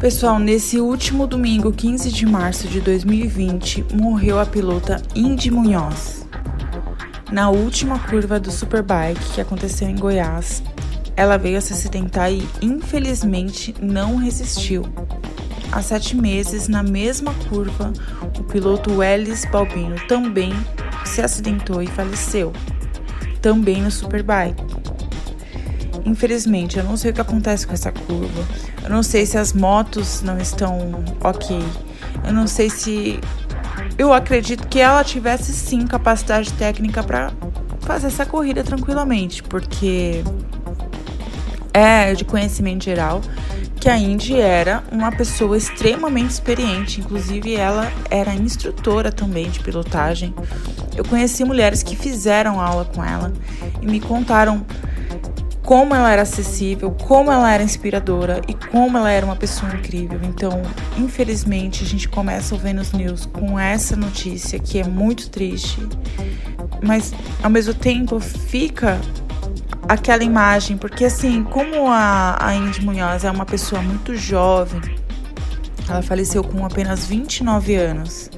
Pessoal, nesse último domingo, 15 de março de 2020, morreu a pilota Indy Munhoz. Na última curva do Superbike que aconteceu em Goiás, ela veio a se acidentar e infelizmente não resistiu. Há sete meses, na mesma curva, o piloto Welles Balbino também se acidentou e faleceu, também no Superbike. Infelizmente, eu não sei o que acontece com essa curva. Eu não sei se as motos não estão ok. Eu não sei se. Eu acredito que ela tivesse sim capacidade técnica para fazer essa corrida tranquilamente, porque é de conhecimento geral que a Indy era uma pessoa extremamente experiente, inclusive ela era instrutora também de pilotagem. Eu conheci mulheres que fizeram aula com ela e me contaram como ela era acessível, como ela era inspiradora e como ela era uma pessoa incrível. Então, infelizmente, a gente começa o Venus News com essa notícia que é muito triste, mas ao mesmo tempo fica aquela imagem, porque assim, como a, a Indy Munhoz é uma pessoa muito jovem, ela faleceu com apenas 29 anos.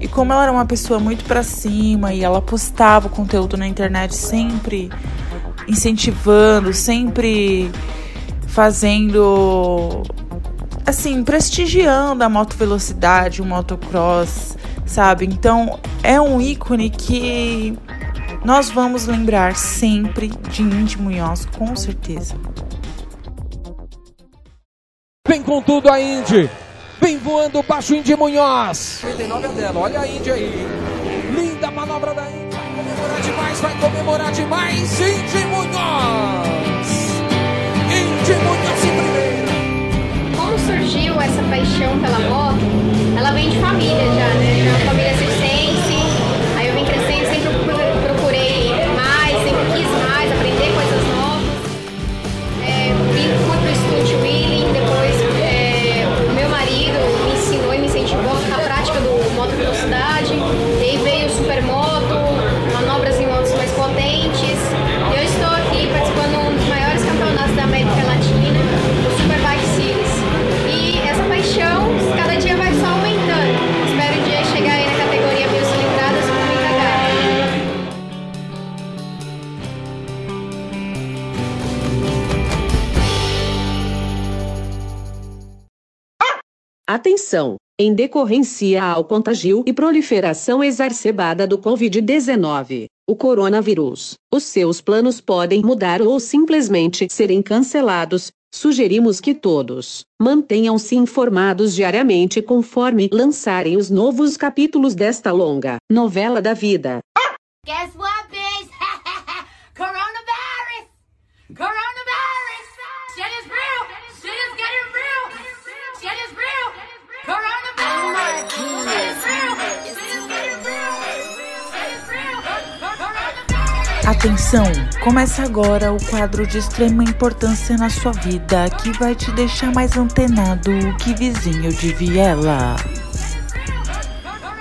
E como ela era uma pessoa muito para cima e ela postava o conteúdo na internet sempre incentivando, sempre fazendo assim, prestigiando a moto velocidade, o motocross, sabe? Então, é um ícone que nós vamos lembrar sempre de Indy Munhoz, com certeza. Vem com tudo a Indy. Vem voando baixo Indy Munhoz. 39 é dela, olha a Indy aí. Linda manobra da Indy demais, vai comemorar demais. Indy Munhoz. Atenção! Em decorrência ao contágio e proliferação exacerbada do Covid-19, o coronavírus, os seus planos podem mudar ou simplesmente serem cancelados. Sugerimos que todos mantenham-se informados diariamente conforme lançarem os novos capítulos desta longa novela da vida. Guess what, Atenção! Começa agora o quadro de extrema importância na sua vida que vai te deixar mais antenado que vizinho de viela.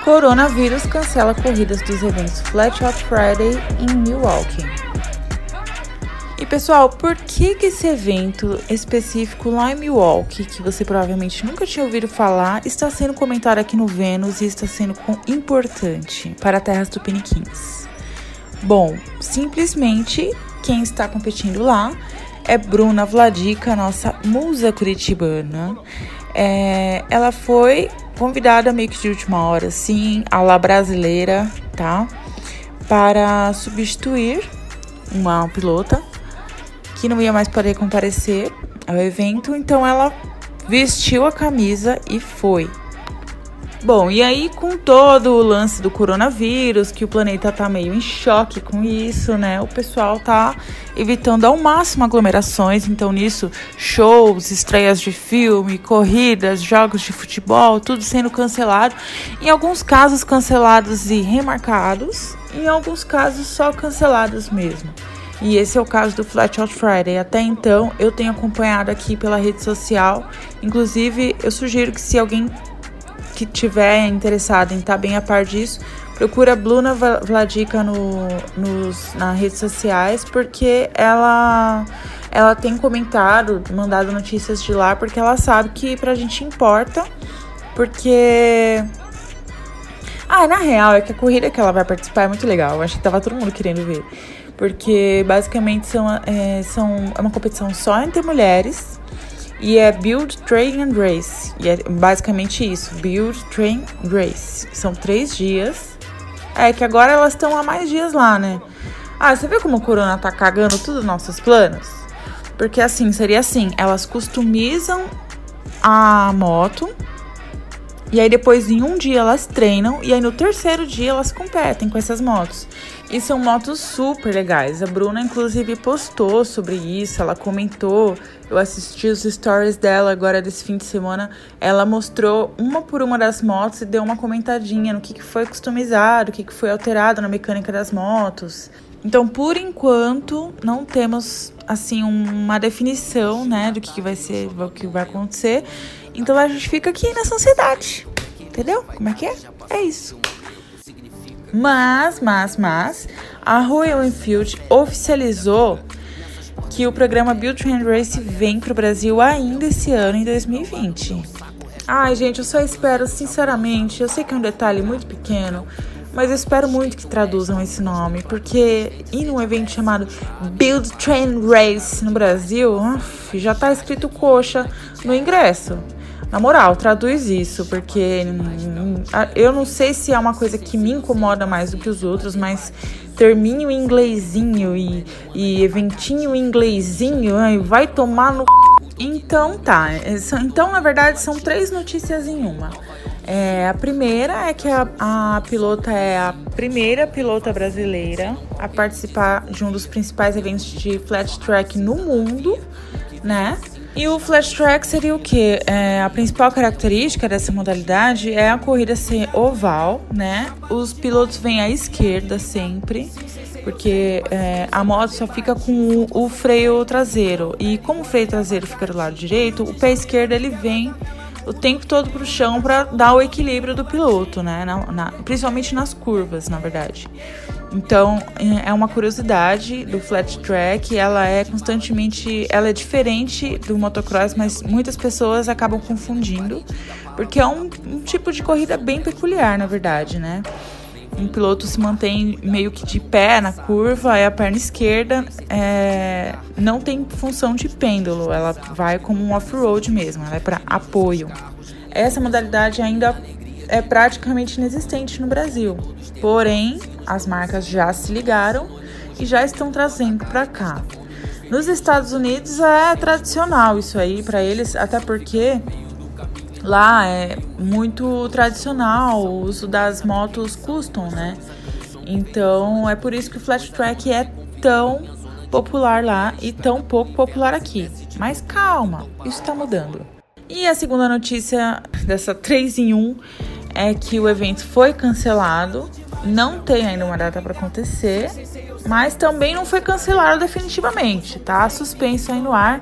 Coronavírus cancela corridas dos eventos Flat Out Friday em Milwaukee. E pessoal, por que, que esse evento específico lá em Milwaukee, que você provavelmente nunca tinha ouvido falar, está sendo comentado aqui no Vênus e está sendo importante para a terras tupiniquins? Bom, simplesmente quem está competindo lá é Bruna Vladica, nossa musa curitibana. É, ela foi convidada meio que de última hora, sim, a la brasileira, tá? Para substituir uma pilota que não ia mais poder comparecer ao evento, então ela vestiu a camisa e foi. Bom, e aí com todo o lance do coronavírus, que o planeta tá meio em choque com isso, né? O pessoal tá evitando ao máximo aglomerações, então nisso shows, estreias de filme, corridas, jogos de futebol, tudo sendo cancelado. Em alguns casos cancelados e remarcados, em alguns casos só cancelados mesmo. E esse é o caso do Flat Out Friday. Até então, eu tenho acompanhado aqui pela rede social. Inclusive, eu sugiro que se alguém que tiver interessado em estar bem a par disso, procura Bluna Vladica no, nos, nas redes sociais, porque ela ela tem comentado, mandado notícias de lá, porque ela sabe que pra gente importa, porque. Ah, na real, é que a corrida que ela vai participar é muito legal. Eu acho que tava todo mundo querendo ver. Porque basicamente são, é, são, é uma competição só entre mulheres. E é Build, Train and Race. E é basicamente isso: Build, Train, Race. São três dias. É que agora elas estão há mais dias lá, né? Ah, você vê como o Corona tá cagando tudo os nossos planos? Porque assim, seria assim: elas customizam a moto. E aí depois em um dia elas treinam e aí no terceiro dia elas competem com essas motos. E são motos super legais. A Bruna inclusive postou sobre isso, ela comentou. Eu assisti os stories dela agora desse fim de semana. Ela mostrou uma por uma das motos e deu uma comentadinha no que, que foi customizado, o que, que foi alterado na mecânica das motos. Então, por enquanto, não temos assim uma definição, né, do que, que vai ser, o que vai acontecer. Então a gente fica aqui nessa ansiedade. Entendeu? Como é que é? É isso. Mas, mas, mas, a Royal Enfield oficializou que o programa Build Train Race vem para o Brasil ainda esse ano, em 2020. Ai, gente, eu só espero, sinceramente, eu sei que é um detalhe muito pequeno, mas eu espero muito que traduzam esse nome, porque ir num evento chamado Build Train Race no Brasil, uf, já tá escrito coxa no ingresso. Na moral, traduz isso, porque hum, eu não sei se é uma coisa que me incomoda mais do que os outros, mas termine o inglesinho e, e eventinho inglesinho, ai, vai tomar no. Então tá. Então, na verdade, são três notícias em uma. É, a primeira é que a, a pilota é a primeira pilota brasileira a participar de um dos principais eventos de flat track no mundo, né? E o flash track seria o que? É, a principal característica dessa modalidade é a corrida ser oval, né? Os pilotos vêm à esquerda sempre, porque é, a moto só fica com o, o, freio traseiro. E como o freio traseiro fica do lado direito, o pé esquerdo ele vem o tempo todo para o chão para dar o equilíbrio do piloto, né? Na, na, principalmente nas curvas, na verdade. Então, é uma curiosidade do flat track, ela é constantemente, ela é diferente do motocross, mas muitas pessoas acabam confundindo, porque é um, um tipo de corrida bem peculiar, na verdade, né? Um piloto se mantém meio que de pé na curva, e a perna esquerda é, não tem função de pêndulo, ela vai como um off-road mesmo, ela é para apoio. Essa modalidade ainda é praticamente inexistente no Brasil. Porém, as marcas já se ligaram e já estão trazendo para cá. Nos Estados Unidos é tradicional isso aí para eles, até porque lá é muito tradicional o uso das motos custom, né? Então é por isso que o flat track é tão popular lá e tão pouco popular aqui. Mas calma, isso está mudando. E a segunda notícia dessa 3 em 1 é que o evento foi cancelado, não tem ainda uma data para acontecer, mas também não foi cancelado definitivamente, tá? Suspenso aí no ar.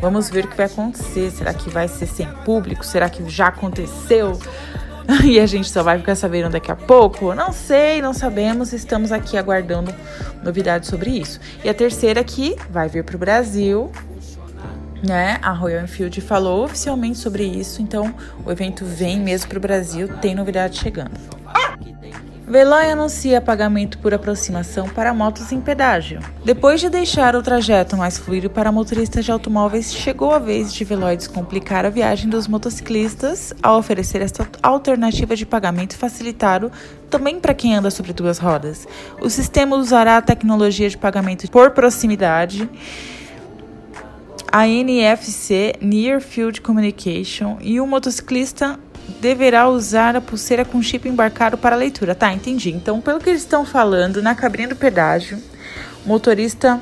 Vamos ver o que vai acontecer. Será que vai ser sem público? Será que já aconteceu? E a gente só vai ficar sabendo daqui a pouco? Não sei, não sabemos. Estamos aqui aguardando novidades sobre isso. E a terceira que vai vir para o Brasil né? A Royal Enfield falou oficialmente sobre isso, então o evento vem mesmo para o Brasil, tem novidade chegando. Veloy anuncia pagamento por aproximação para motos em pedágio. Depois de deixar o trajeto mais fluido para motoristas de automóveis, chegou a vez de Veloy descomplicar a viagem dos motociclistas ao oferecer esta alternativa de pagamento facilitado também para quem anda sobre duas rodas. O sistema usará a tecnologia de pagamento por proximidade a NFC Near Field Communication e o motociclista deverá usar a pulseira com chip embarcado para leitura. Tá, entendi. Então, pelo que eles estão falando, na cabine do pedágio, o motorista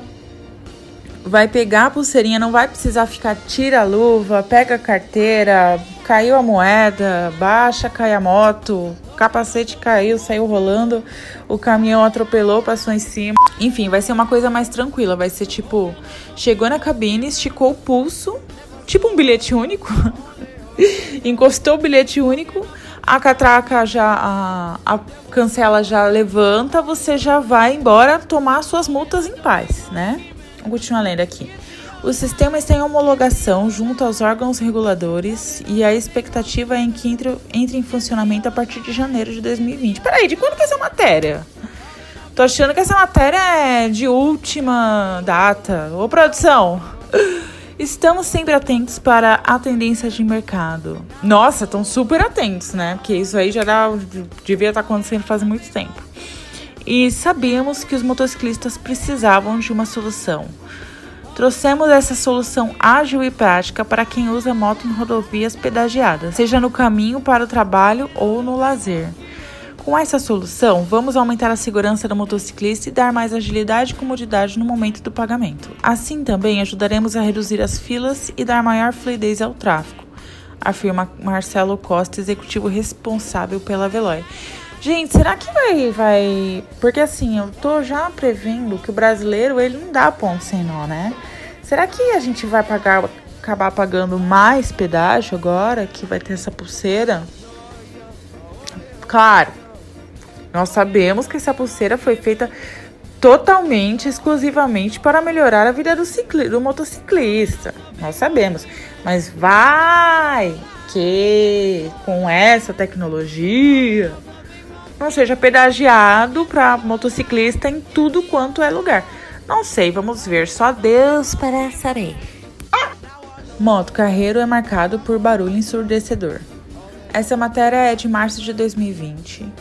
vai pegar a pulseirinha, não vai precisar ficar tira a luva, pega a carteira, caiu a moeda, baixa, cai a moto, capacete caiu, saiu rolando, o caminhão atropelou, passou em cima. Enfim, vai ser uma coisa mais tranquila, vai ser tipo, chegou na cabine, esticou o pulso, tipo um bilhete único. Encostou o bilhete único, a catraca já, a, a, cancela já levanta, você já vai embora tomar suas multas em paz, né? Vamos continuar lendo aqui. O sistema está em homologação junto aos órgãos reguladores e a expectativa é em que entre, entre em funcionamento a partir de janeiro de 2020. Peraí, de quando que é essa matéria? Tô achando que essa matéria é de última data. Ô, produção! Estamos sempre atentos para a tendência de mercado. Nossa, estão super atentos, né? Porque isso aí já dá, devia estar acontecendo faz muito tempo. E sabíamos que os motociclistas precisavam de uma solução. Trouxemos essa solução ágil e prática para quem usa moto em rodovias pedagiadas, seja no caminho para o trabalho ou no lazer. Com essa solução, vamos aumentar a segurança do motociclista e dar mais agilidade e comodidade no momento do pagamento. Assim também ajudaremos a reduzir as filas e dar maior fluidez ao tráfego, afirma Marcelo Costa, executivo responsável pela Veloy. Gente, será que vai, vai. Porque assim, eu tô já prevendo que o brasileiro ele não dá ponto sem nó, né? Será que a gente vai pagar, acabar pagando mais pedágio agora que vai ter essa pulseira? Claro, nós sabemos que essa pulseira foi feita totalmente, exclusivamente para melhorar a vida do, cicli do motociclista. Nós sabemos. Mas vai que com essa tecnologia não seja pedagiado para motociclista em tudo quanto é lugar. Não sei, vamos ver. Só Deus para saber. Moto Carreiro é marcado por barulho ensurdecedor. Essa matéria é de março de 2020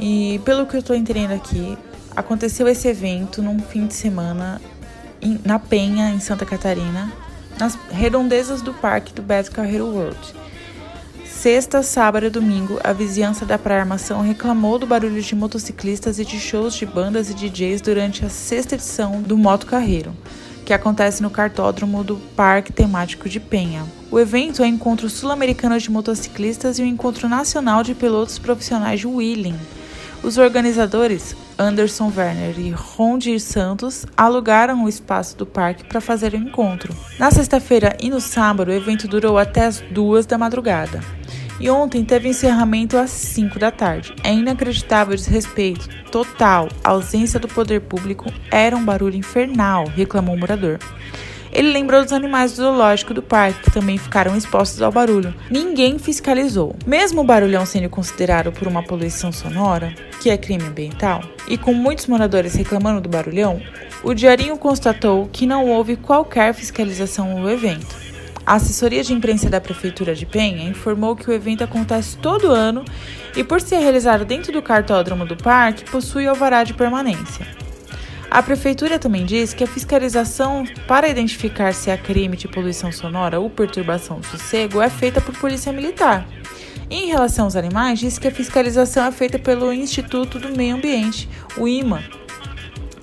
e, pelo que eu estou entendendo aqui, aconteceu esse evento num fim de semana em, na Penha, em Santa Catarina, nas redondezas do parque do Beto Carreiro World. Sexta, sábado e domingo, a vizinhança da Praia Armação reclamou do barulho de motociclistas e de shows de bandas e DJs durante a sexta edição do Moto Carreiro, que acontece no cartódromo do Parque Temático de Penha. O evento é o Encontro Sul-Americano de Motociclistas e o Encontro Nacional de Pilotos Profissionais de Wheeling. Os organizadores, Anderson Werner e Rondir Santos, alugaram o espaço do parque para fazer o encontro. Na sexta-feira e no sábado, o evento durou até as duas da madrugada. E ontem teve encerramento às 5 da tarde. É inacreditável o desrespeito total, a ausência do poder público era um barulho infernal, reclamou o morador. Ele lembrou dos animais do zoológico do parque, que também ficaram expostos ao barulho. Ninguém fiscalizou. Mesmo o barulhão sendo considerado por uma poluição sonora, que é crime ambiental, e com muitos moradores reclamando do barulhão, o Diarinho constatou que não houve qualquer fiscalização no evento. A assessoria de imprensa da Prefeitura de Penha informou que o evento acontece todo ano e, por ser realizado dentro do cartódromo do parque, possui alvará de permanência. A Prefeitura também diz que a fiscalização para identificar se há crime de poluição sonora ou perturbação do sossego é feita por Polícia Militar. Em relação aos animais, diz que a fiscalização é feita pelo Instituto do Meio Ambiente, o IMA,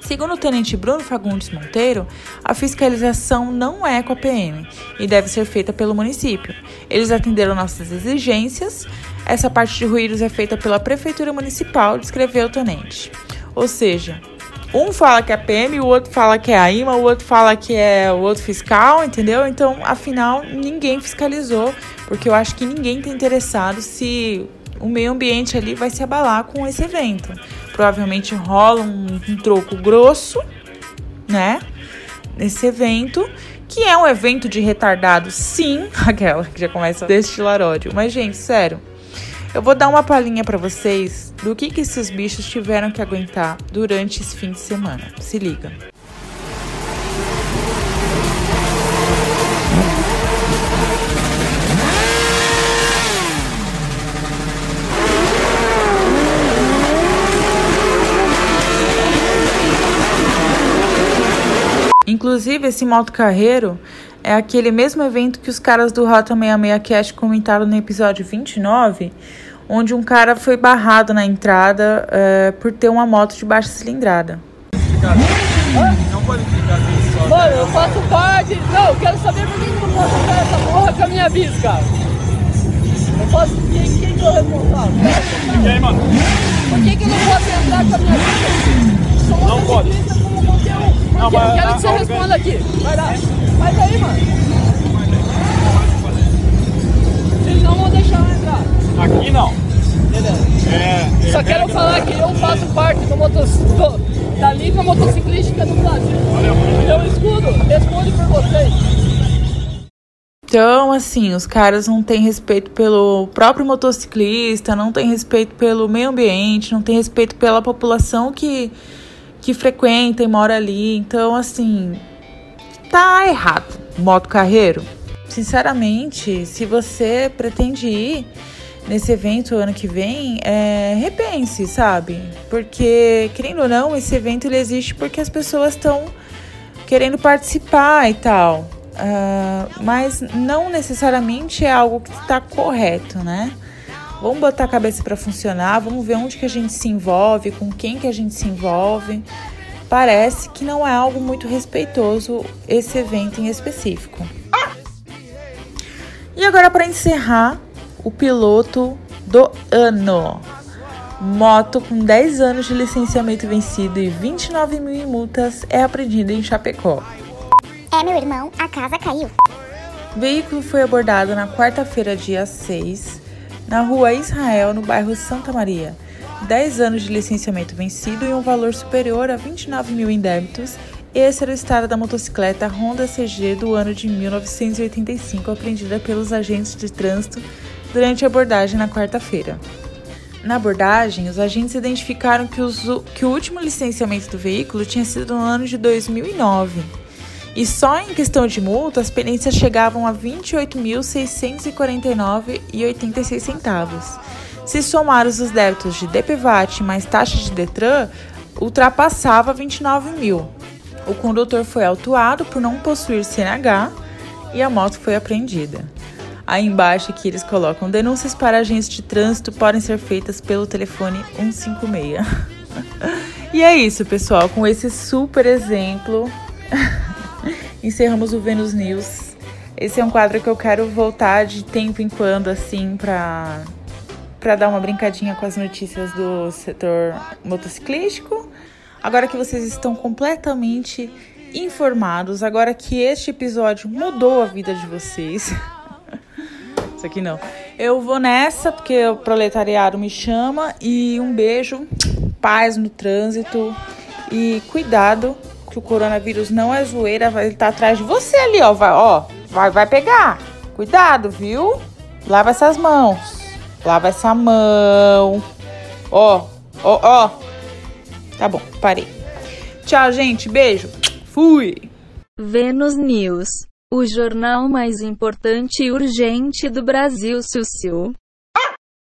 Segundo o tenente Bruno Fagundes Monteiro, a fiscalização não é com a PM e deve ser feita pelo município. Eles atenderam nossas exigências. Essa parte de ruídos é feita pela Prefeitura Municipal, descreveu o tenente. Ou seja, um fala que é PM, o outro fala que é a IMA, o outro fala que é o outro fiscal, entendeu? Então, afinal, ninguém fiscalizou, porque eu acho que ninguém está interessado se o meio ambiente ali vai se abalar com esse evento provavelmente rola um, um troco grosso, né? Nesse evento, que é um evento de retardado, sim, aquela que já começa a destilar ódio. Mas, gente, sério, eu vou dar uma palhinha para vocês do que, que esses bichos tiveram que aguentar durante esse fim de semana. Se liga. Inclusive, esse moto carreiro é aquele mesmo evento que os caras do Rota 66 Cast comentaram no episódio 29, onde um cara foi barrado na entrada é, por ter uma moto de baixa cilindrada. Não pode ficar só. Mano, eu faço parte. Não, eu quero saber por que eu não posso entrar essa porra com a minha bis, cara. Eu posso. Quem, quem que é o responsável? E aí, mano? Por que, que eu não posso entrar com a minha bis? Sou Não pode. como qualquer um. Por Não, mas Eu quero que você responda aqui. Vai lá. Faz aí, mano. Vocês não vão deixar eu entrar. Aqui não. Beleza. É. Só quero falar que eu faço parte do motos, do- da Liga Motociclística do Brasil. Valeu. Eu escudo, respondo aqui por vocês. Então, assim, os caras não têm respeito pelo próprio motociclista, não têm respeito pelo meio ambiente, não têm respeito pela população que, que frequenta e mora ali. Então, assim, tá errado. Moto carreiro. Sinceramente, se você pretende ir nesse evento ano que vem, é, repense, sabe? Porque, querendo ou não, esse evento ele existe porque as pessoas estão querendo participar e tal. Uh, mas não necessariamente é algo que está correto, né? Vamos botar a cabeça para funcionar, vamos ver onde que a gente se envolve, com quem que a gente se envolve. Parece que não é algo muito respeitoso esse evento em específico. E agora para encerrar, o piloto do ano. Moto com 10 anos de licenciamento vencido e 29 mil em multas é apreendida em Chapecó. É, meu irmão, a casa caiu. O veículo foi abordado na quarta-feira, dia 6, na rua Israel, no bairro Santa Maria. 10 anos de licenciamento vencido e um valor superior a 29 mil em débitos. Esse era o estado da motocicleta Honda CG do ano de 1985, apreendida pelos agentes de trânsito durante a abordagem na quarta-feira. Na abordagem, os agentes identificaram que, os, que o último licenciamento do veículo tinha sido no ano de 2009. E só em questão de multa, as pendências chegavam a R$ 28.649,86 centavos. Se somarmos os débitos de DPVAT mais taxa de Detran, ultrapassava 29 mil. O condutor foi autuado por não possuir CNH e a moto foi apreendida. Aí embaixo aqui eles colocam denúncias para agentes de trânsito podem ser feitas pelo telefone 156. e é isso, pessoal. Com esse super exemplo, encerramos o Venus News. Esse é um quadro que eu quero voltar de tempo em quando, assim, para para dar uma brincadinha com as notícias do setor motociclístico. Agora que vocês estão completamente informados, agora que este episódio mudou a vida de vocês. Isso aqui não. Eu vou nessa porque o proletariado me chama e um beijo, paz no trânsito e cuidado que o coronavírus não é zoeira, ele tá atrás de você ali, ó, vai, ó, vai, vai pegar. Cuidado, viu? Lava essas mãos. Lava essa mão. Ó, ó, ó. Tá bom, parei. Tchau, gente. Beijo. Fui. Venus News. O jornal mais importante e urgente do Brasil, Sussu.